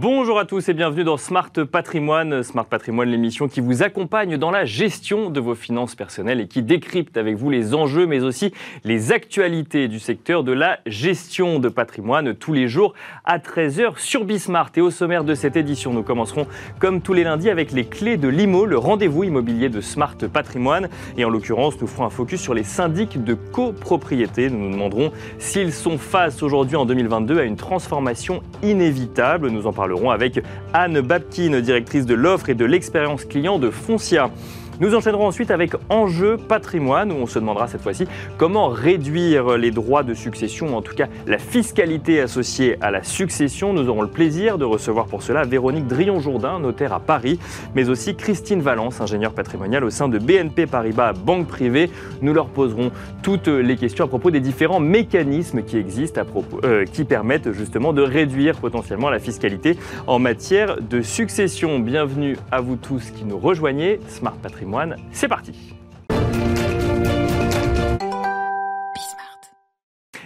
Bonjour à tous et bienvenue dans Smart Patrimoine. Smart Patrimoine, l'émission qui vous accompagne dans la gestion de vos finances personnelles et qui décrypte avec vous les enjeux mais aussi les actualités du secteur de la gestion de patrimoine tous les jours à 13h sur Bismart. Et au sommaire de cette édition, nous commencerons comme tous les lundis avec les clés de l'IMO, le rendez-vous immobilier de Smart Patrimoine. Et en l'occurrence, nous ferons un focus sur les syndics de copropriété. Nous nous demanderons s'ils sont face aujourd'hui en 2022 à une transformation inévitable. Nous en parlerons avec Anne Babkin, directrice de l'offre et de l'expérience client de Foncia. Nous enchaînerons ensuite avec Enjeu patrimoine, où on se demandera cette fois-ci comment réduire les droits de succession, en tout cas la fiscalité associée à la succession. Nous aurons le plaisir de recevoir pour cela Véronique Drion-Jourdain, notaire à Paris, mais aussi Christine Valence, ingénieure patrimoniale au sein de BNP Paribas Banque Privée. Nous leur poserons toutes les questions à propos des différents mécanismes qui existent, euh, qui permettent justement de réduire potentiellement la fiscalité en matière de succession. Bienvenue à vous tous qui nous rejoignez. Smart Patrimoine c'est parti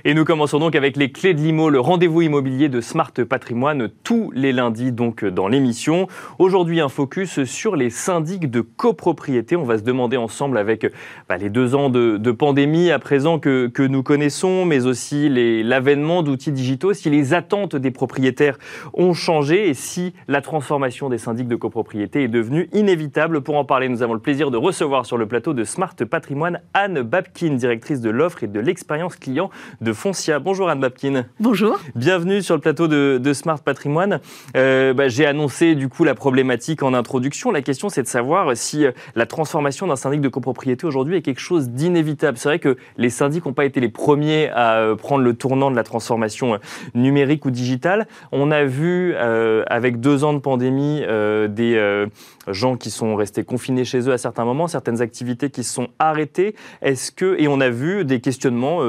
Et nous commençons donc avec les clés de l'IMO, le rendez-vous immobilier de Smart Patrimoine, tous les lundis donc dans l'émission. Aujourd'hui, un focus sur les syndics de copropriété. On va se demander ensemble avec bah, les deux ans de, pandémie à présent que, que, nous connaissons, mais aussi l'avènement d'outils digitaux, si les attentes des propriétaires ont changé et si la transformation des syndics de copropriété est devenue inévitable. Pour en parler, nous avons le plaisir de recevoir sur le plateau de Smart Patrimoine Anne Babkin, directrice de l'offre et de l'expérience client de Foncia. Bonjour Anne Babkin. Bonjour. Bienvenue sur le plateau de, Smart Patrimoine. Euh, bah, j'ai annoncé du coup la problématique en introduction. La question c'est de savoir si euh, la transformation d'un syndic de copropriété aujourd'hui est quelque chose d'inévitable. C'est vrai que les syndics n'ont pas été les premiers à euh, prendre le tournant de la transformation numérique ou digitale. On a vu avec deux ans de pandémie des gens qui sont restés confinés chez eux à certains moments, certaines activités qui se sont arrêtées. Est-ce que et on a vu des questionnements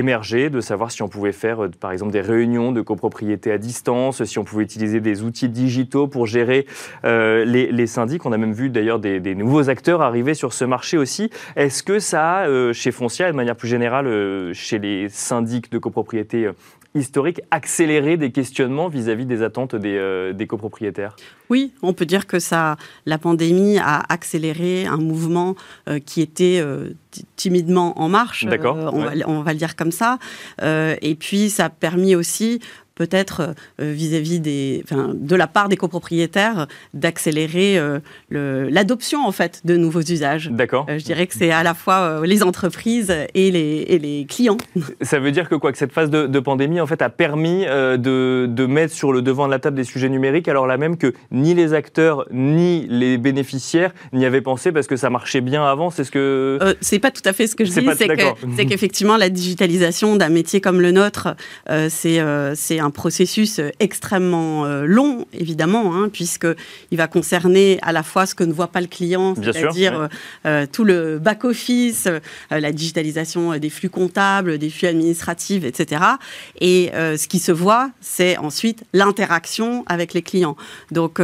émerger, de savoir si on pouvait faire, euh, par exemple, des réunions de copropriété à distance, si on pouvait utiliser des outils digitaux pour gérer euh, les, syndics. On a même vu d'ailleurs des, nouveaux acteurs arriver sur ce marché aussi. Est-ce que ça euh, chez Foncia, et de manière plus générale, chez les syndics de copropriété historique accéléré des questionnements vis-à-vis des attentes des, des, copropriétaires Oui, on peut dire que ça, la pandémie a accéléré un mouvement qui était timidement en marche, euh, on, va, on, va, le dire comme ça. Euh, et puis, ça a permis aussi peut-être euh, vis-à-vis des, de la part des copropriétaires d'accélérer euh, l'adoption en fait de nouveaux usages. D'accord. Euh, je dirais que c'est à la fois les entreprises et les, et les, clients. Ça veut dire que quoi que cette phase de, pandémie en fait a permis de, de, mettre sur le devant de la table des sujets numériques alors là même que ni les acteurs ni les bénéficiaires n'y avaient pensé parce que ça marchait bien avant. C'est ce que c'est pas tout à fait ce que je dis. C'est qu'effectivement la digitalisation d'un métier comme le nôtre, c'est c'est un processus euh, extrêmement euh, long, évidemment, hein, puisqu'il va concerner à la fois ce que ne voit pas le client, c'est-à-dire euh, tout le back-office, la digitalisation des flux comptables, des flux administratifs, etc. Et ce qui se voit, c'est ensuite l'interaction avec les clients. Donc,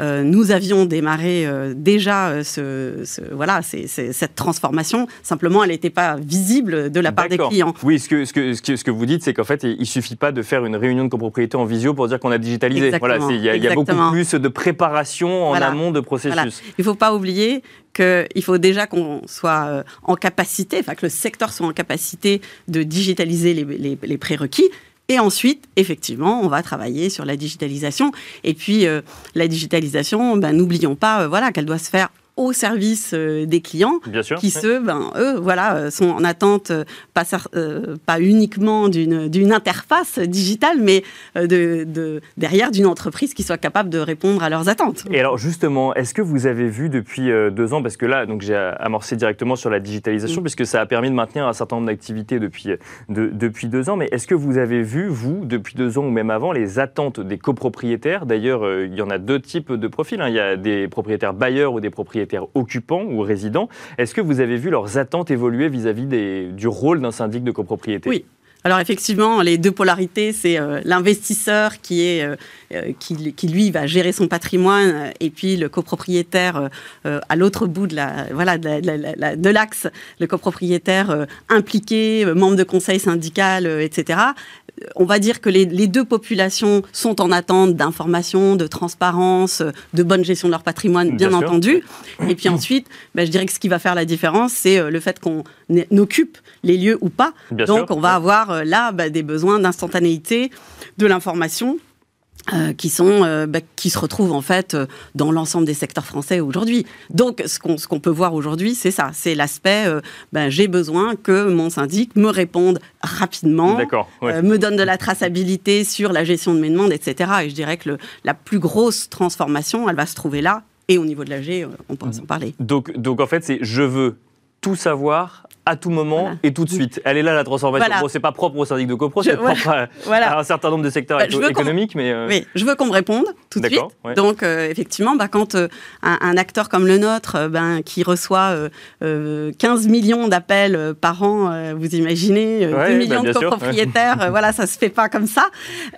nous avions démarré déjà ce, voilà, cette transformation. Simplement, elle n'était pas visible de la part des clients. Oui, ce que, ce que, ce que vous ditte, c'est qu'en fait, il ne suffit pas de faire une réunion de copropriété en visio pour dire qu'on a digitalisé. voilà, il y, a beaucoup plus de préparation en amont de processus. Il ne faut pas oublier qu'il faut déjà qu'on soit euh, en capacité, enfin que le secteur soit en capacité de digitaliser les, prérequis. Et ensuite, effectivement, on va travailler sur la digitalisation. Et puis, euh, la digitalisation, ben, n'oublions pas euh, voilà, qu'elle doit se faire au service euh, des clients, qui ceux, ben, eux, voilà, euh, sont en attente euh, pas, pas uniquement d'une interface digitale, mais de, derrière d'une entreprise qui soit capable de répondre à leurs attentes. Et alors justement, est-ce que vous avez vu depuis deux ans, parce que là, donc j'ai amorcé directement sur la digitalisation, mm. puisque ça a permis de maintenir un certain nombre d'activités depuis, depuis deux ans, mais est-ce que vous avez vu, vous, depuis deux ans ou même avant, les attentes des copropriétaires? D'ailleurs, il y en a deux types de profils. Hein. Il y a des propriétaires bailleurs ou des propriétaires occupants ou résidents. Est-ce que vous avez vu leurs attentes évoluer vis-à-vis du rôle d'un syndic de copropriété? Oui. Alors effectivement, les deux polarités, c'est euh, l'investisseur euh, euh, qui, qui, lui va gérer son patrimoine et puis le copropriétaire à l'autre bout de la voilà de l'axe, le copropriétaire impliqué, membre de conseil syndical, etc. On va dire que les, les deux populations sont en attente d'informations, de transparence, de bonne gestion de leur patrimoine, bien, entendu. Et puis ensuite, ben, je dirais que ce qui va faire la différence, c'est le fait qu'on occupe les lieux ou pas. Donc on va avoir euh, là bah, des besoins d'instantanéité de l'information euh, qui sont euh, bah, qui se retrouvent en fait dans l'ensemble des secteurs français aujourd'hui. Donc ce qu'on ce qu'on peut voir aujourd'hui, c'est ça, c'est l'aspect bah, j'ai besoin que mon syndic me réponde rapidement, me donne de la traçabilité sur la gestion de mes demandes, etc. Et je dirais que la plus grosse transformation, elle va se trouver là. Et au niveau de l'AG, on peut en parler. Donc, donc en fait, c'est je veux tout savoir à tout moment et tout de suite. Elle est là la transformation. Bon, c'est pas propre au syndic de copro, c'est propre à, un certain nombre de secteurs bah, économiques, mais euh, oui, je veux qu'on me réponde tout de suite. Donc euh, effectivement, bah, quand euh, un, acteur comme le nôtre, ben, qui reçoit 15 millions d'appels par an, vous imaginez, 2 millions bah, de copropriétaires, voilà, ça se fait pas comme ça.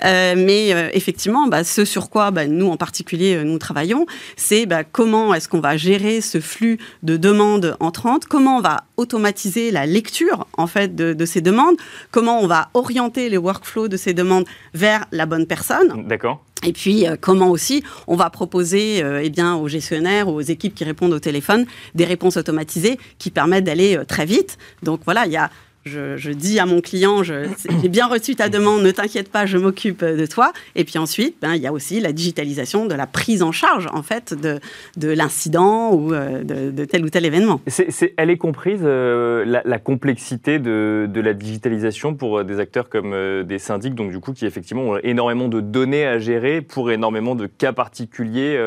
mais effectivement, ce sur quoi nous en particulier nous travaillons, c'est comment est-ce qu'on va gérer ce flux de demandes entrantes, comment on va automatiser la lecture en fait de, ces demandes, comment on va orienter les workflows de ces demandes vers la bonne personne. D'accord. Et puis, euh, comment aussi on va proposer euh, eh bien, aux gestionnaires, aux équipes qui répondent au téléphone, des réponses automatisées qui permettent d'aller euh, très vite. Donc voilà, il y a je, dis à mon client, j'ai bien reçu ta demande, ne t'inquiète pas, je m'occupe de toi. Et puis ensuite, ben, il y a aussi la digitalisation de la prise en charge en fait de, de l'incident ou euh, de, tel ou tel événement. elle est comprise euh, la, complexité de, de, la digitalisation pour euh, des acteurs comme des syndics, donc du coup qui effectivement ont énormément de données à gérer pour énormément de cas particuliers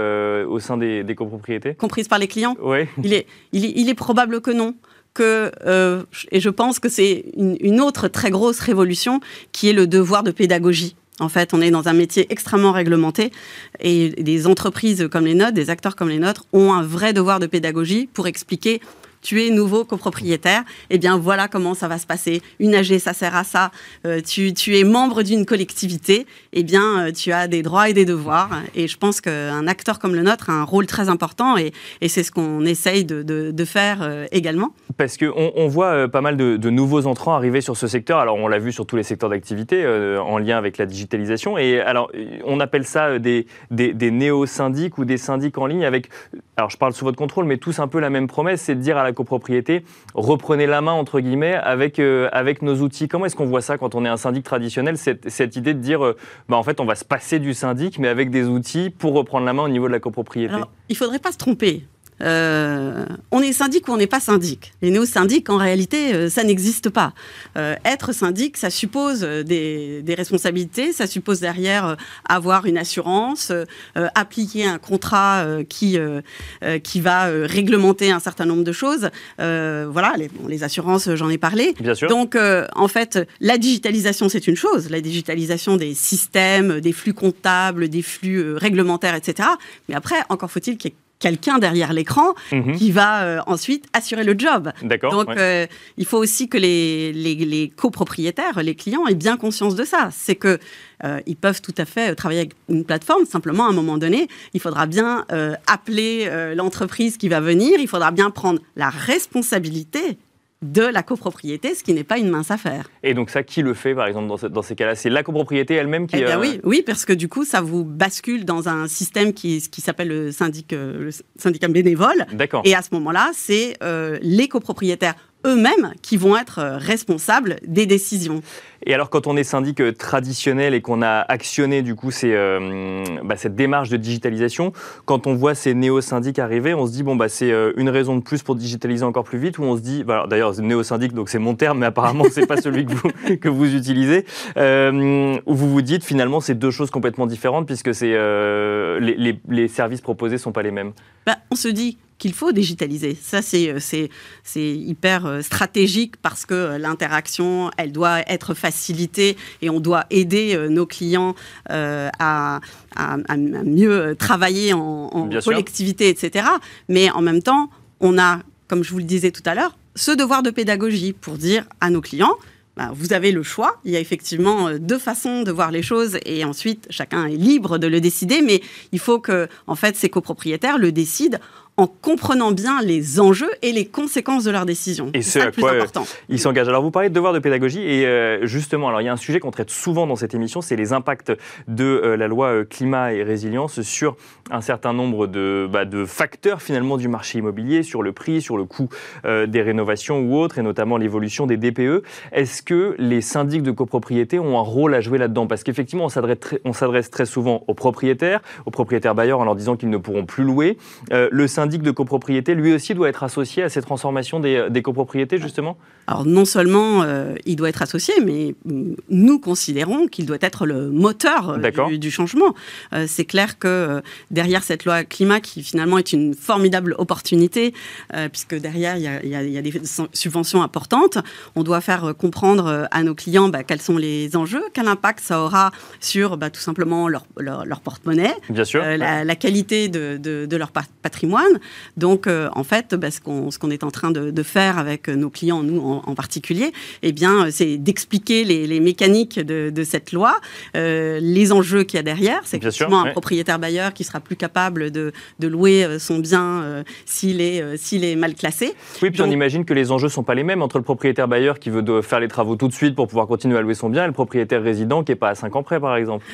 au sein des, copropriétés? Comprise par les clients? Oui. Il est, il est, il est probable que non que, euh, et je pense que c'est une, autre très grosse révolution, qui est le devoir de pédagogie. En fait, on est dans un métier extrêmement réglementé et des entreprises comme les nôtres, des acteurs comme les nôtres, ont un vrai devoir de pédagogie pour expliquer tu es nouveau copropriétaire, eh bien voilà comment ça va se passer. Une AG, ça sert à ça. Euh, tu, es membre d'une collectivité, eh bien euh, tu as des droits et des devoirs. Et je pense qu'un acteur comme le nôtre a un rôle très important et, c'est ce qu'on essaye de, faire euh, également. Parce qu'on on voit pas mal de, nouveaux entrants arriver sur ce secteur. Alors on l'a vu sur tous les secteurs d'activité en lien avec la digitalisation. Et alors on appelle ça des, des, des néo-syndics ou des syndics en ligne avec, alors je parle sous votre contrôle, mais tous un peu la même promesse, c'est de dire à la copropriété, reprenez la main, entre guillemets, avec, euh, avec nos outils. Comment est-ce qu'on voit ça quand on est un syndic traditionnel, cette, cette idée de dire, euh, bah, en fait, on va se passer du syndic, mais avec des outils pour reprendre la main au niveau de la copropriété? Il faudrait pas se tromper. Euh, on est syndic ou on n'est pas syndic. Les néo-syndics, en réalité, euh, ça n'existe pas. Euh, être syndic, ça suppose des, responsabilités, ça suppose derrière avoir une assurance, appliquer un contrat qui, qui va réglementer un certain nombre de choses. voilà, les, les assurances, j'en ai parlé. Bien sûr. Donc, en fait, la digitalisation, c'est une chose. La digitalisation des systèmes, des flux comptables, des flux réglementaires, etc. Mais après, encore faut-il qu'il y ait quelqu'un derrière l'écran mhm. qui va euh, ensuite assurer le job. Donc, euh, il faut aussi que les, les, copropriétaires, les clients, aient bien conscience de ça. C'est que euh, ils peuvent tout à fait travailler avec une plateforme. Simplement, à un moment donné, il faudra bien appeler l'entreprise qui va venir. Il faudra bien prendre la responsabilité de la copropriété, ce qui n'est pas une mince affaire. Et donc ça, qui le fait, par exemple, dans, ces cas-là? C'est la copropriété elle-même qui... Eh bien, oui, oui, parce que du coup, ça vous bascule dans un système qui, qui s'appelle le, syndic, euh, le syndicat bénévole. D'accord. Et à ce moment-là, c'est euh, les copropriétaires eux-mêmes qui vont être euh, responsables des décisions. Et alors, quand on est syndic euh, traditionnel et qu'on a actionné du coup euh, bah, cette démarche de digitalisation, quand on voit ces néo-syndics arriver, on se dit bon bah c'est une raison de plus pour digitaliser encore plus vite, ou on se dit, bah, d'ailleurs néo-syndic donc c'est mon terme, mais apparemment c'est pas celui que vous que vous utilisez, où vous vous dites finalement c'est deux choses complètement différentes puisque c'est les, services proposés sont pas les mêmes. Bah, on se dit qu'il faut digitaliser. Ça, c'est, euh, hyper euh, stratégique parce que euh, l'interaction, elle doit être facilitée et on doit aider nos clients à, à, mieux travailler en, collectivité, etc. Mais en même temps, on a, comme je vous le disais tout à l'heure, ce devoir de pédagogie pour dire à nos clients, bah, vous avez le choix. Il y a effectivement deux façons de voir les choses et ensuite chacun est libre de le décider, mais il faut que en fait ces copropriétaires le décident en comprenant bien les enjeux et les conséquences de leurs décisions. Et c'est à quoi important. ils s'engagent. Alors vous parlez de devoir de pédagogie et euh, justement, alors il y a un sujet qu'on traite souvent dans cette émission, c'est les impacts de euh, la loi euh, climat et résilience sur un certain nombre de, bah, de, facteurs finalement du marché immobilier, sur le prix, sur le coût des rénovations ou autres, et notamment l'évolution des DPE. Est-ce que les syndics de copropriété ont un rôle à jouer là-dedans? Parce qu'effectivement, on s'adresse très souvent aux propriétaires, aux propriétaires bailleurs en leur disant qu'ils ne pourront plus louer. le syndic de copropriété, lui aussi doit être associé à ces transformations des, des copropriétés, justement? Alors non seulement euh, il doit être associé, mais nous considérons qu'il doit être le moteur euh, du, changement. Euh, c'est clair que derrière cette loi climat, qui finalement est une formidable opportunité, puisque derrière il y, a, il y, a, des subventions importantes, on doit faire comprendre à nos clients bah, quels sont les enjeux, quel impact ça aura sur bah, tout simplement leur, leur, porte-monnaie, la, la, qualité de, de, de leur patrimoine, donc, en fait, bah, ce qu'on est en train de, faire avec nos clients, nous en, particulier, eh bien, c'est d'expliquer les, mécaniques de, cette loi, euh, les enjeux qu'il y a derrière. C'est effectivement un propriétaire bailleur qui sera plus capable de, louer euh, son bien s'il est, est mal classé. Oui, puis on imagine que les enjeux ne sont pas les mêmes entre le propriétaire bailleur qui veut faire les travaux tout de suite pour pouvoir continuer à louer son bien et le propriétaire résident qui n'est pas à 5 ans près, par exemple.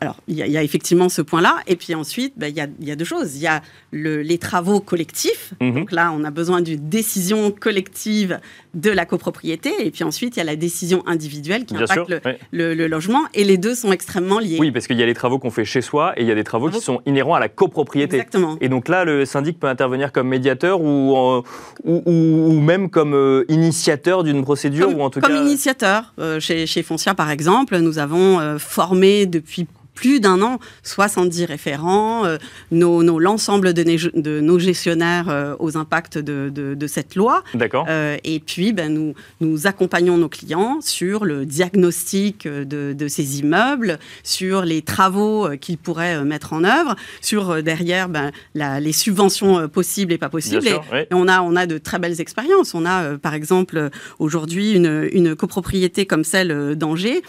Alors, il y, a effectivement ce point-là. Et puis ensuite, bah, il y, a, deux choses. Il y a les travaux collectif. Mhm. Donc là, on a besoin d'une décision collective de la copropriété. Et puis ensuite, il y a la décision individuelle qui impacte le, logement. Et les deux sont extrêmement liés. Oui, parce qu'il y a les travaux qu'on fait chez soi et il y a des travaux qui sont inhérents à la copropriété. Exactement. Et donc là, le syndic peut intervenir comme médiateur ou, ou, même comme euh, initiateur d'une procédure comme, ou en tout comme initiateur. Euh, chez, chez Foncia, par exemple, nous avons euh, formé depuis plus d'un an, 70 référents, euh, nos, l'ensemble de, de, nos gestionnaires euh, aux impacts de, de, cette loi. D'accord. Euh, et puis, ben, nous, nous accompagnons nos clients sur le diagnostic de, ces immeubles, sur les travaux qu'ils pourraient mettre en œuvre, sur derrière ben, la, les subventions possibles et pas possibles. et, on, a, on a de très belles expériences. On a, par exemple, aujourd'hui une, une copropriété comme celle d'Angers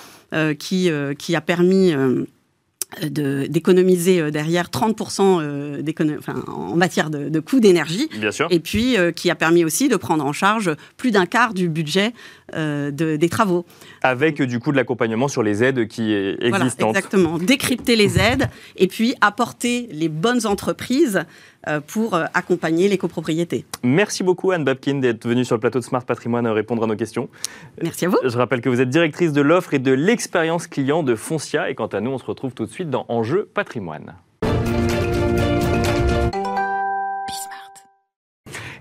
qui, qui a permis d'économiser euh, derrière 30% euh, enfin, en matière de, de coûts d'énergie. Et puis euh, qui a permis aussi de prendre en charge plus d'un quart du budget de, des travaux. Avec du coup de l'accompagnement sur les aides qui existent. exactement. Décrypter les aides et puis apporter les bonnes entreprises euh, pour euh, accompagner les copropriétés. Merci beaucoup Anne Babkin d'être venue sur le plateau de Smart Patrimoine répondre à nos questions. Merci à vous. Je rappelle que vous êtes directrice de l'offre et de l'expérience client de Foncia et quant à nous, on se retrouve tout de suite dans Enjeu Patrimoine.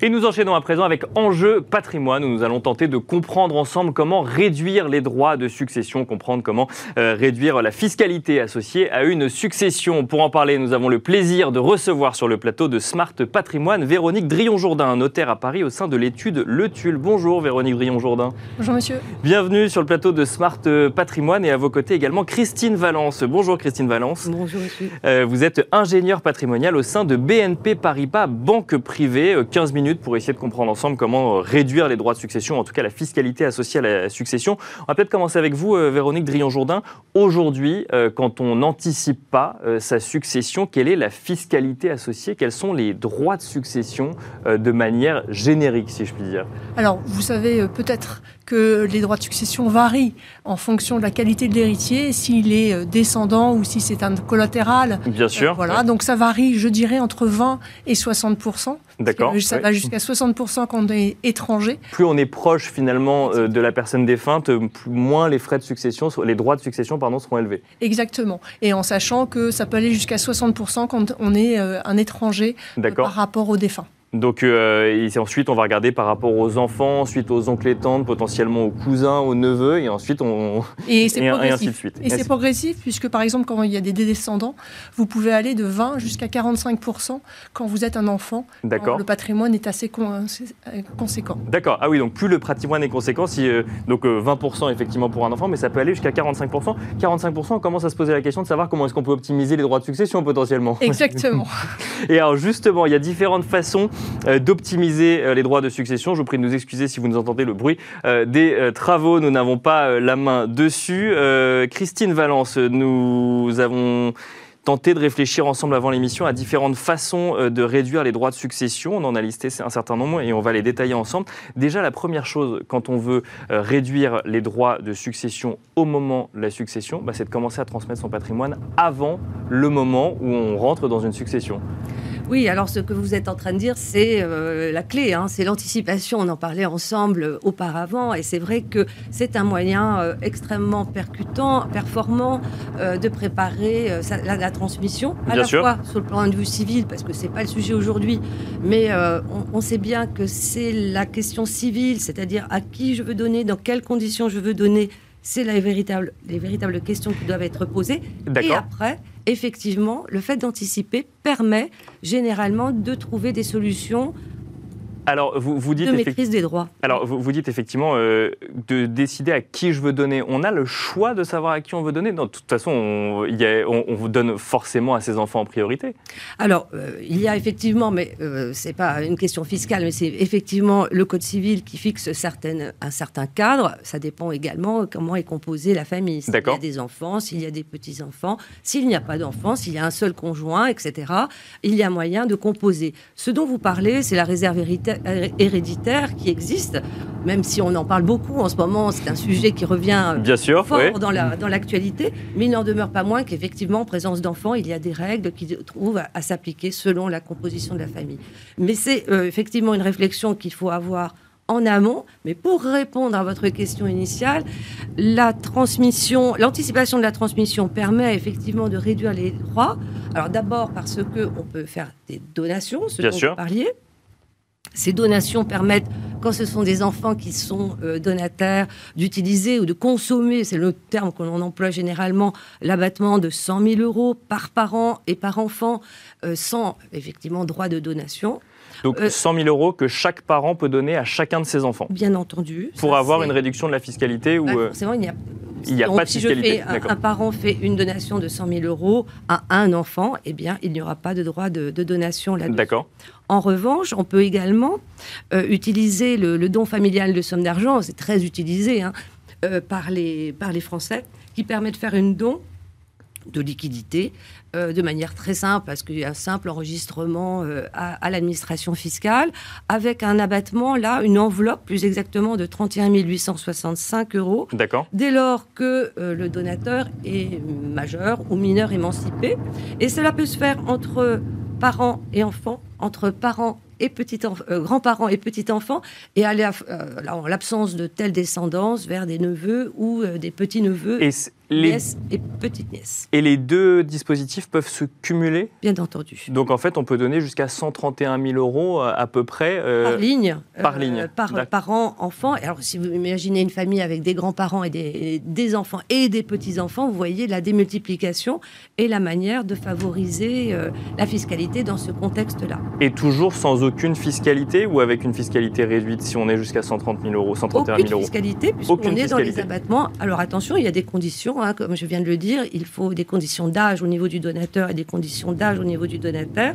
Et nous enchaînons à présent avec Enjeu patrimoine, où nous allons tenter de comprendre ensemble comment réduire les droits de succession, comprendre comment euh, réduire la fiscalité associée à une succession. Pour en parler, nous avons le plaisir de recevoir sur le plateau de Smart Patrimoine Véronique Drion-Jourdain, notaire à Paris au sein de l'étude Le Tulle. Bonjour Véronique Drion-Jourdain. Bonjour monsieur. Bienvenue sur le plateau de Smart Patrimoine et à vos côtés également Christine Valence. Bonjour Christine Valence. Bonjour monsieur. Euh, vous êtes ingénieur patrimonial au sein de BNP Paribas, banque privée. 15 euh, pour essayer de comprendre ensemble comment euh, réduire les droits de succession, en tout cas la fiscalité associée à la succession. On va peut-être commencer avec vous, euh, Véronique Drion-Jourdain. Aujourd'hui, euh, quand on n'anticipe pas sa succession, quelle est la fiscalité associée? Quels sont les droits de succession de manière générique, si je puis dire? Alors, vous savez peut-être que les droits de succession varient en fonction de la qualité de l'héritier, s'il est descendant ou si c'est un collatéral. Bien sûr. voilà, donc ça varie, je dirais, entre 20 et 60 D'accord. Ça va jusqu'à 60% quand on est étranger. Plus on est proche finalement euh, de la personne défunte, moins les frais de succession, les droits de succession pardon, seront élevés. Exactement. Et en sachant que ça peut aller jusqu'à 60% quand on est euh, un étranger euh, par rapport au défunt. Donc euh, ensuite, on va regarder par rapport aux enfants, ensuite aux oncles et tantes, potentiellement aux cousins, aux neveux, et ensuite on et, ainsi de suite. Et, c'est progressif puisque par exemple quand il y a des descendants, vous pouvez aller de 20% jusqu'à 45% quand vous êtes un enfant. D'accord. Le patrimoine est assez conséquent. D'accord. Ah oui, donc plus le patrimoine est conséquent, si, euh, donc 20 euh, effectivement pour un enfant, mais ça peut aller jusqu'à 45% 45% on commence à se poser la question de savoir comment est-ce qu'on peut optimiser les droits de succession potentiellement. Exactement. et alors justement, il y a différentes façons d'optimiser les droits de succession. Je vous prie de nous excuser si vous nous entendez le bruit des travaux. Nous n'avons pas la main dessus. Christine Valence, nous avons tenter de réfléchir ensemble avant l'émission à différentes façons euh, de réduire les droits de succession. On en a listé un certain nombre et on va les détailler ensemble. Déjà, la première chose, quand on veut euh, réduire les droits de succession au moment de la succession, bah, c'est de commencer à transmettre son patrimoine avant le moment où on rentre dans une succession. Oui, alors ce que vous êtes en train de dire, c'est euh, la clé, hein, c'est l'anticipation. On en parlait ensemble euh, auparavant, et c'est vrai que c'est un moyen euh, extrêmement percutant, performant de préparer la, transmission, à la fois sur le plan de vue civil, parce que c'est pas le sujet aujourd'hui, mais on, sait bien que c'est la question civile, c'est-à-dire à qui je veux donner, dans quelles conditions je veux donner. C'est la véritable, les véritables questions qui doivent être posées. Et après, effectivement, le fait d'anticiper permet généralement de trouver des solutions alors, vous, vous dites de maîtrise des droits. Alors, vous, vous dites effectivement euh, de décider à qui je veux donner. On a le choix de savoir à qui on veut donner. Non, de toute façon, on, y on, on, donne forcément à ses enfants en priorité. Alors, euh, il y a effectivement, mais euh, c'est pas une question fiscale, mais c'est effectivement le code civil qui fixe certaines, un certain cadre. Ça dépend également comment est composée la famille. S'il y a des enfants, s'il y a des petits enfants, s'il n'y a pas d'enfants, s'il y a un seul conjoint, etc. Il y a moyen de composer. Ce dont vous parlez, c'est la réserve héréditaire héréditaire qui existe, même si on en parle beaucoup en ce moment, c'est un sujet qui revient Bien sûr, fort dans l'actualité, dans mais il n'en demeure pas moins qu'effectivement, en présence d'enfants, il y a des règles qui trouvent à, s'appliquer selon la composition de la famille. Mais c'est euh, effectivement une réflexion qu'il faut avoir en amont. Mais pour répondre à votre question initiale, la transmission, l'anticipation de la transmission permet effectivement de réduire les droits. Alors d'abord parce que on peut faire des donations, ce dont vous parliez. Ces donations permettent, quand ce sont des enfants qui sont euh, donataires, d'utiliser ou de consommer, c'est le terme que l'on emploie généralement, l'abattement de 100 000 euros par parent et par enfant, euh, sans effectivement droit de donation. Donc 100 euh, 000 euros que chaque parent peut donner à chacun de ses enfants. Bien entendu. Pour avoir une réduction de la fiscalité ou. Bah, il n'y a il n'y a pas de si fiscalité. un, parent fait une donation de 100 000 euros à un enfant, eh bien, il n'y aura pas de droit de, donation là-dessus. D'accord. En revanche, on peut également euh, utiliser le, don familial de somme d'argent, c'est très utilisé hein, euh, par, les, par les Français, qui permet de faire une don de liquidité euh, de manière très simple, parce qu'il y a un simple enregistrement euh, à, l'administration fiscale, avec un abattement, là, une enveloppe plus exactement de 31 865 euros. D'accord. Dès lors que euh, le donateur est majeur ou mineur émancipé. Et cela peut se faire entre parents et enfants, entre parents et petits grands-parents et petits-enfants, et aller, en l'absence de telle descendance, vers des neveux ou des petits-neveux. Et les... et petite nièce. Et les deux dispositifs peuvent se cumuler? Bien entendu. Donc en fait, on peut donner jusqu'à 131 000 euros euh, à peu près. Euh, par ligne. Par ligne. Euh, par parent, enfant. Alors si vous imaginez une famille avec des grands-parents et des, des, enfants et des petits-enfants, vous voyez la démultiplication et la manière de favoriser la fiscalité dans ce contexte-là. Et toujours sans aucune fiscalité ou avec une fiscalité réduite si on est jusqu'à 130 000 euros, 131 000 euros? fiscalité, puisqu'on est dans les abattements. Alors attention, il y a des conditions Hein, comme je viens de le dire, il faut des conditions d'âge au niveau du donateur et des conditions d'âge au niveau du donateur.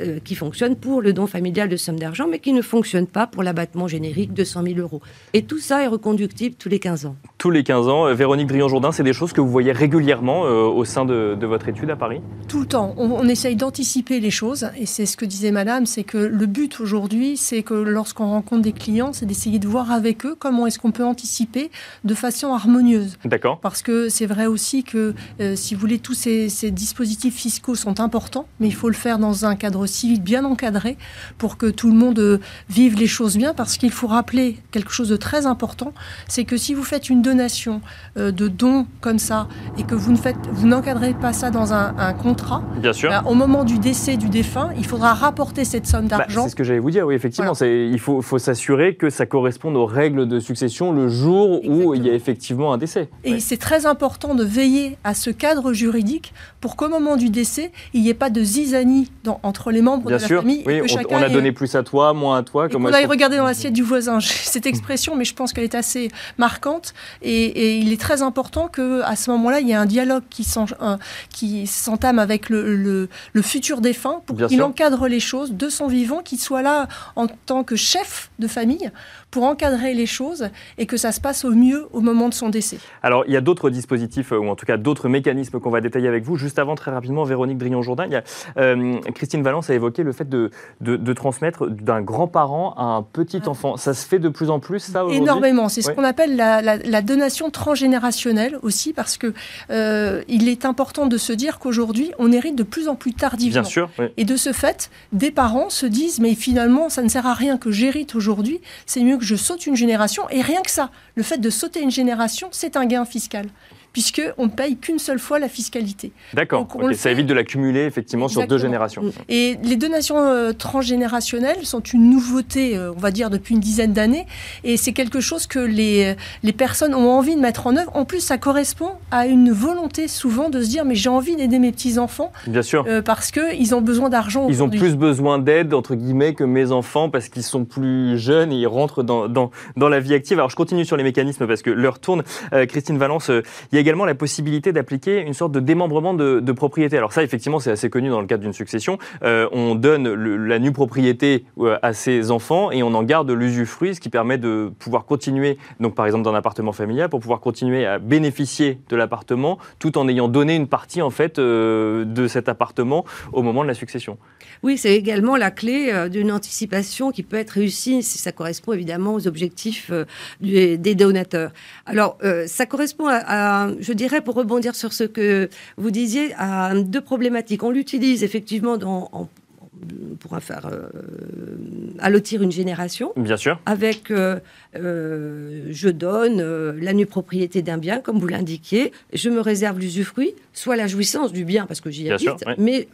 Euh, qui fonctionne pour le don familial de somme d'argent, mais qui ne fonctionne pas pour l'abattement générique de 100 000 euros. Et tout ça est reconductible tous les 15 ans. Tous les 15 ans. Euh, Véronique Drian-Jourdain, c'est des choses que vous voyez régulièrement euh, au sein de, votre étude à Paris? Tout le temps. On, essaye d'anticiper les choses, et c'est ce que disait Madame, c'est que le but aujourd'hui, c'est que lorsqu'on rencontre des clients, c'est d'essayer de voir avec eux comment est-ce qu'on peut anticiper de façon harmonieuse. D'accord. Parce que c'est vrai aussi que, si vous voulez, tous ces, ces dispositifs fiscaux sont importants, mais il faut le faire dans un cadre civil bien encadré pour que tout le monde euh, vive les choses bien, parce qu'il faut rappeler quelque chose de très important, c'est que si vous faites une donation euh, de dons comme ça et que vous ne faites, vous n'encadrez pas ça dans un, contrat, bien sûr. Bah, au moment du décès du défunt, il faudra rapporter cette somme bah, d'argent. c'est ce que j'allais vous dire, oui, effectivement, c'est, il faut, faut s'assurer que ça corresponde aux règles de succession le jour où il y a effectivement un décès. Et c'est très important de veiller à ce cadre juridique pour qu'au moment du décès, il n'y ait pas de zizanie dans, entre les membres Bien de la sûr. famille. Oui, on, a donné plus à toi, moins à toi. Comme on aille regarder dans l'assiette du voisin. Cette expression, mais je pense qu'elle est assez marquante. Et, il est très important qu'à ce moment-là, il y ait un dialogue qui s'entame avec le, le, futur défunt pour qu'il encadre les choses de son vivant, qu'il soit là en tant que chef de famille pour encadrer les choses et que ça se passe au mieux au moment de son décès. Alors, il y a d'autres dispositifs, euh, ou en tout cas d'autres mécanismes qu'on va détailler avec vous. Juste avant, très rapidement, Véronique Drignon-Jourdain, euh, Christine Valence a évoqué le fait de, de, transmettre d'un grand-parent à un petit ah. enfant. Ça se fait de plus en plus, ça, Énormément. C'est ce qu'on appelle la, donation transgénérationnelle aussi, parce que euh, il est important de se dire qu'aujourd'hui, on hérite de plus en plus tardivement. Bien sûr. Et de ce fait, des parents se disent, mais finalement, ça ne sert à rien que j'hérite aujourd'hui, c'est mieux que je saute une génération. Et rien que ça, le fait de sauter une génération, c'est un gain fiscal puisqu'on ne paye qu'une seule fois la fiscalité. D'accord, ça évite de l'accumuler effectivement sur deux générations. Et les donations euh, transgénérationnelles sont une nouveauté, euh, on va dire, depuis une dizaine d'années, et c'est quelque chose que les, les personnes ont envie de mettre en œuvre. En plus, ça correspond à une volonté souvent de se dire, mais j'ai envie d'aider mes petits-enfants. Bien sûr. Euh, parce qu'ils ont besoin d'argent. Ils ont plus besoin d'aide, entre guillemets, que mes enfants, parce qu'ils sont plus jeunes et ils rentrent dans, dans, dans, la vie active. Alors je continue sur les mécanismes, parce que l'heure tourne. Christine Valence, il y a également la possibilité d'appliquer une sorte de démembrement de, propriété. Alors ça, effectivement, c'est assez connu dans le cadre d'une succession. Euh, on donne la nue propriété euh, à ses enfants et on en garde l'usufruit, ce qui permet de pouvoir continuer, donc par exemple dans un appartement familial, pour pouvoir continuer à bénéficier de l'appartement tout en ayant donné une partie en fait euh, de cet appartement au moment de la succession. Oui, c'est également la clé d'une anticipation qui peut être réussie si ça correspond évidemment aux objectifs des donateurs. Alors, ça correspond à je dirais, pour rebondir sur ce que vous disiez, deux problématiques. On l'utilise effectivement dans, en, pour faire euh, allotir une génération. Bien sûr. Avec euh, euh, je donne la nue propriété d'un bien, comme vous l'indiquiez, je me réserve l'usufruit, soit la jouissance du bien parce que j'y habite, mais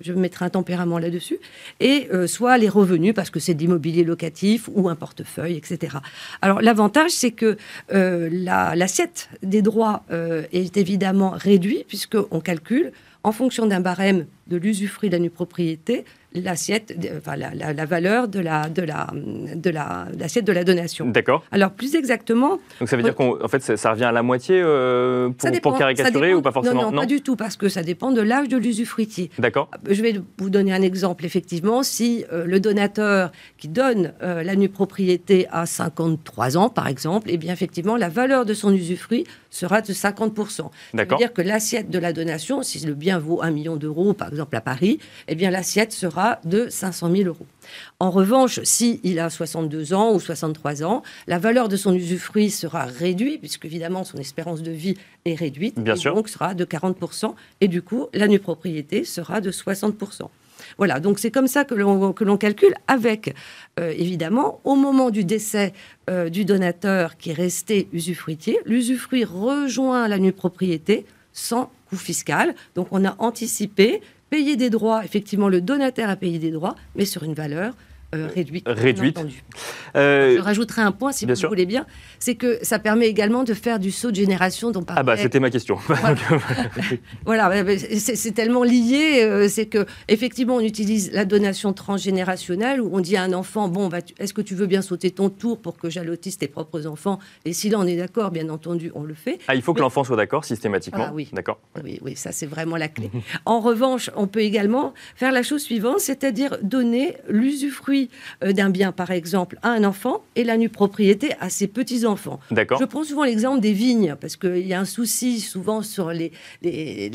je mettrai un tempérament là-dessus, et soit les revenus parce que c'est de l'immobilier locatif ou un portefeuille, etc. Alors l'avantage, c'est que l'assiette des droits est évidemment réduite puisqu'on calcule en fonction d'un barème de l'usufruit de la nue propriété, l'assiette, enfin, la, valeur de la de la de la l'assiette de la donation. D'accord. Alors plus exactement. Donc ça veut dire qu'en fait ça, revient à la moitié euh, pour, caricaturer ou pas forcément? non, non, pas du tout parce que ça dépend de l'âge de l'usufruitier. D'accord. Je vais vous donner un exemple effectivement si euh, le donateur qui donne euh, la nue propriété à 53 ans par exemple, et eh bien effectivement la valeur de son usufruit sera de 50 D'accord. Ça veut dire que l'assiette de la donation, si le bien vaut 1 million d'euros par exemple à Paris, eh bien l'assiette sera de 500 000 euros. En revanche, s'il il a 62 ans ou 63 ans, la valeur de son usufruit sera réduite, puisque évidemment son espérance de vie est réduite, Bien et sûr. donc sera de 40%, et du coup, la nue propriété sera de 60%. Voilà, donc c'est comme ça que l'on calcule avec, euh, évidemment, au moment du décès euh, du donateur qui est resté usufruitier, l'usufruit rejoint la nue propriété sans coût fiscal. Donc on a anticipé payer des droits, effectivement, le donateur a payé des droits, mais sur une valeur euh, réduite. Réduite. Euh, je rajouterai un point, si vous voulez bien, c'est que ça permet également de faire du saut de génération dont Ah bah c'était ma question. Voilà, c'est tellement lié, euh, c'est que effectivement on utilise la donation transgénérationnelle où on dit à un enfant, bon, bah, est-ce que tu veux bien sauter ton tour pour que j'allotisse tes propres enfants? Et si là on est d'accord, bien entendu, on le fait. Ah, il faut que l'enfant soit d'accord systématiquement. Ah, oui. D'accord. Oui, oui, ça c'est vraiment la clé. en revanche, on peut également faire la chose suivante, c'est-à-dire donner l'usufruit euh, d'un bien, par exemple, à un enfant et la nue propriété à ses petits-enfants. D'accord. Je prends souvent l'exemple des vignes, parce qu'il y a un souci souvent sur les... les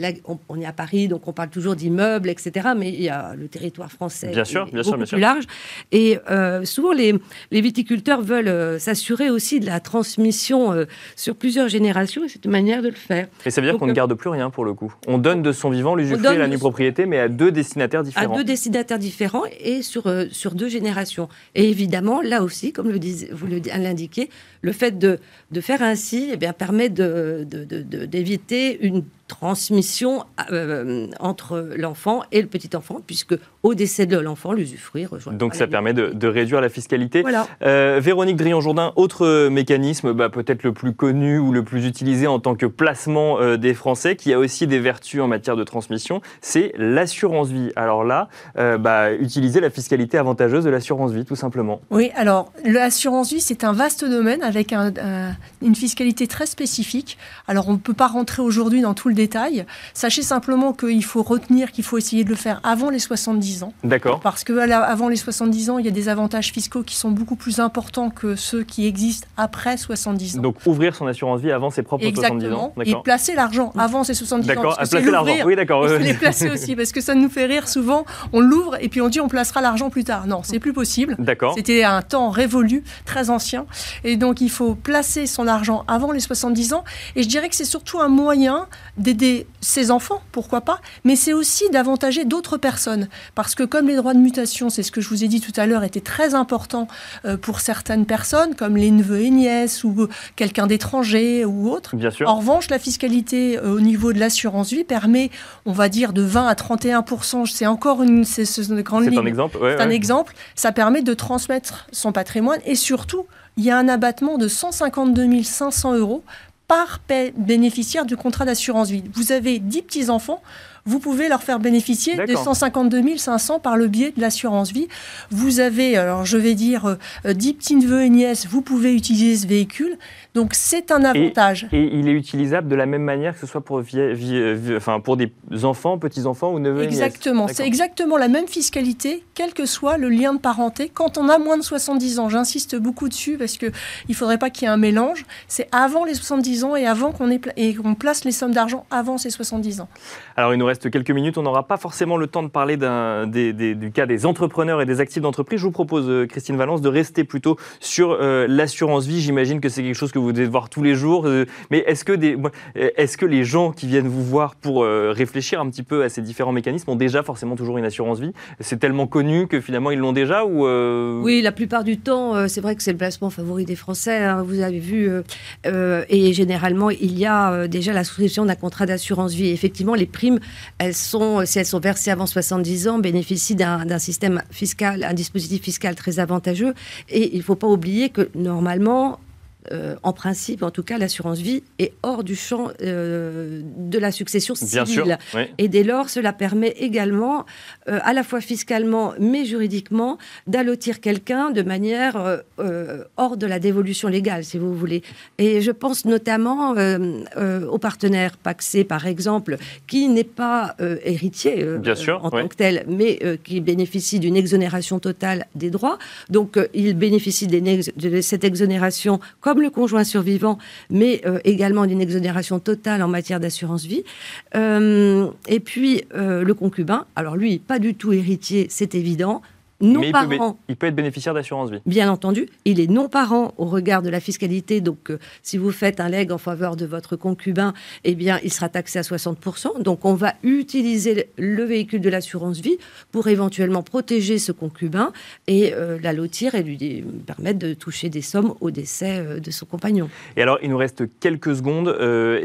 on, est à Paris, donc on parle toujours d'immeubles, etc., mais il y a le territoire français bien sûr, bien sûr, bien plus large. Et euh, souvent, les, les, viticulteurs veulent euh, s'assurer aussi de la transmission sur plusieurs générations, et c'est une manière de le faire. Et ça veut dire qu'on ne garde plus rien, pour le coup. On donne de son vivant l'usufruit et la nue propriété, mais à deux destinataires différents. À deux destinataires différents et sur, sur deux génération. Et évidemment, là aussi, comme le vous l'indiquez, le fait de, faire ainsi eh bien, permet d'éviter de, de, une transmission euh, entre l'enfant et le petit-enfant, puisque au décès de l'enfant, l'usufruit rejoint. Donc ça permet de, réduire la fiscalité. Voilà. Euh, Véronique Drion-Jourdain, autre mécanisme bah, peut-être le plus connu ou le plus utilisé en tant que placement euh, des Français, qui a aussi des vertus en matière de transmission, c'est l'assurance vie. Alors là, bah, utiliser la fiscalité avantageuse de l'assurance vie, tout simplement. Oui, alors l'assurance vie, c'est un vaste domaine avec une fiscalité très spécifique. Alors on ne peut pas rentrer aujourd'hui dans tout le détail. Sachez simplement qu'il faut retenir qu'il faut essayer de le faire avant les 70 ans. D'accord. Parce que avant les 70 ans, il y a des avantages fiscaux qui sont beaucoup plus importants que ceux qui existent après 70 ans. Donc ouvrir son assurance vie avant ses propres 70 ans. Et placer l'argent avant ses 70 ans. D'accord, placer l'argent. Oui, d'accord. Faut les placer aussi parce que ça nous fait rire souvent. On l'ouvre et puis on dit on placera l'argent plus tard. Non, c'est plus possible. D'accord. C'était un temps révolu, très ancien. Et donc il faut placer son argent avant les 70 ans. Et je dirais que c'est surtout un moyen d'aider ses enfants, pourquoi pas, mais c'est aussi d'avantager d'autres personnes. Parce que comme les droits de mutation, c'est ce que je vous ai dit tout à l'heure, étaient très importants euh, pour certaines personnes, comme les neveux et nièces, ou quelqu'un d'étranger ou autre. Bien sûr. En revanche, la fiscalité euh, au niveau de l'assurance vie permet, on va dire, de 20 à 31 c'est encore une, c'est, grande ligne. C'est un exemple. c'est un exemple. Ça permet de transmettre son patrimoine et surtout, il y a un abattement de 152 500 euros par bénéficiaire du contrat d'assurance vie. Vous avez 10 petits-enfants, vous pouvez leur faire bénéficier de 152 500 par le biais de l'assurance vie. Vous avez, alors je vais dire, 10 euh, petits neveux et nièces, vous pouvez utiliser ce véhicule. Donc c'est un avantage. Et, il est utilisable de la même manière que ce soit pour, enfin, pour des enfants, petits-enfants ou neveux Exactement, c'est exactement la même fiscalité, quel que soit le lien de parenté. Quand on a moins de 70 ans, j'insiste beaucoup dessus parce qu'il ne faudrait pas qu'il y ait un mélange, c'est avant les 70 ans et avant qu'on place les sommes d'argent avant ces 70 ans. Alors il nous reste quelques minutes, on n'aura pas forcément le temps de parler du cas des entrepreneurs et des actifs d'entreprise. Je vous propose, euh, Christine Valence, de rester plutôt sur euh, l'assurance vie. J'imagine que c'est quelque chose que vous devez voir tous les jours. Euh, mais est-ce que, des, est-ce que les gens qui viennent vous voir pour euh, réfléchir un petit peu à ces différents mécanismes ont déjà forcément toujours une assurance vie? C'est tellement connu que finalement ils l'ont déjà ou euh, Oui, la plupart du temps, c'est vrai que c'est le placement favori des Français. Hein, vous avez vu, et généralement il y a déjà la souscription d'un contrat d'assurance vie. effectivement, les primes, elles sont, si elles sont versées avant 70 ans, bénéficient d'un système fiscal, un dispositif fiscal très avantageux. Et il ne faut pas oublier que normalement, euh, en principe, en tout cas, l'assurance vie est hors du champ euh, de la succession civile. Et dès lors, cela permet également, euh, à la fois fiscalement mais juridiquement, d'allotir quelqu'un de manière hors de la dévolution légale, si vous voulez. Et je pense notamment au partenaire Paxé, par exemple, qui n'est pas héritier en tant que tel, mais qui bénéficie d'une exonération totale des droits. Donc, il bénéficie de cette exonération comme comme le conjoint survivant, mais euh, également d'une exonération totale en matière d'assurance vie. Euh, et puis euh, le concubin, alors lui, pas du tout héritier, c'est évident, non il parent. Peut, il peut être bénéficiaire d'assurance vie. Bien entendu, il est non parent au regard de la fiscalité. Donc, euh, si vous faites un leg en faveur de votre concubin, eh bien, il sera taxé à 60%. Donc, on va utiliser le véhicule de l'assurance vie pour éventuellement protéger ce concubin et euh, la lotir et lui permettre de toucher des sommes au décès euh, de son compagnon. Et alors, il nous reste quelques secondes.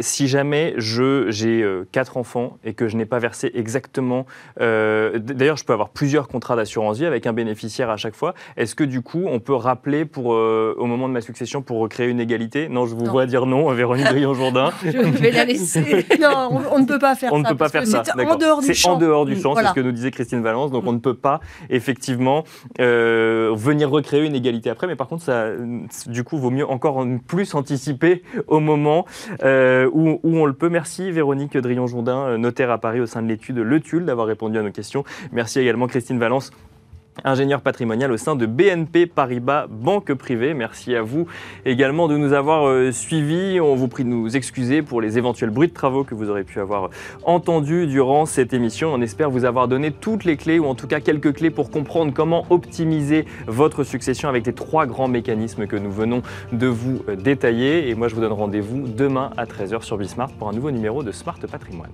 si jamais j'ai quatre enfants et que je n'ai pas versé exactement, d'ailleurs, je peux avoir plusieurs contrats d'assurance vie avec un bénéficiaire à chaque fois. Est-ce que du coup, on peut rappeler pour, euh, au moment de ma succession pour recréer une égalité? Non, je vous vois dire non, Véronique Grillon-Jourdain. je vais la laisser. non, on, ne peut pas faire on ça. On ne peut pas faire ça. C'est en dehors du champ. C'est en dehors du champ, c'est ce que nous disait Christine Valence. Donc on ne peut pas effectivement euh, venir recréer une égalité après. Mais par contre, ça, du coup, vaut mieux encore plus anticiper au moment euh, où, où, on le peut. Merci Véronique Drillon-Jourdain, notaire à Paris au sein de l'étude Le Tulle, d'avoir répondu à nos questions. Merci également Christine Valence ingénieur patrimonial au sein de BNP Paribas Banque Privée. Merci à vous également de nous avoir euh, suivis. On vous prie de nous excuser pour les éventuels bruits de travaux que vous aurez pu avoir entendus durant cette émission. On espère vous avoir donné toutes les clés ou en tout cas quelques clés pour comprendre comment optimiser votre succession avec les trois grands mécanismes que nous venons de vous euh, détailler. Et moi, je vous donne rendez-vous demain à 13h sur Bismart pour un nouveau numéro de Smart Patrimoine.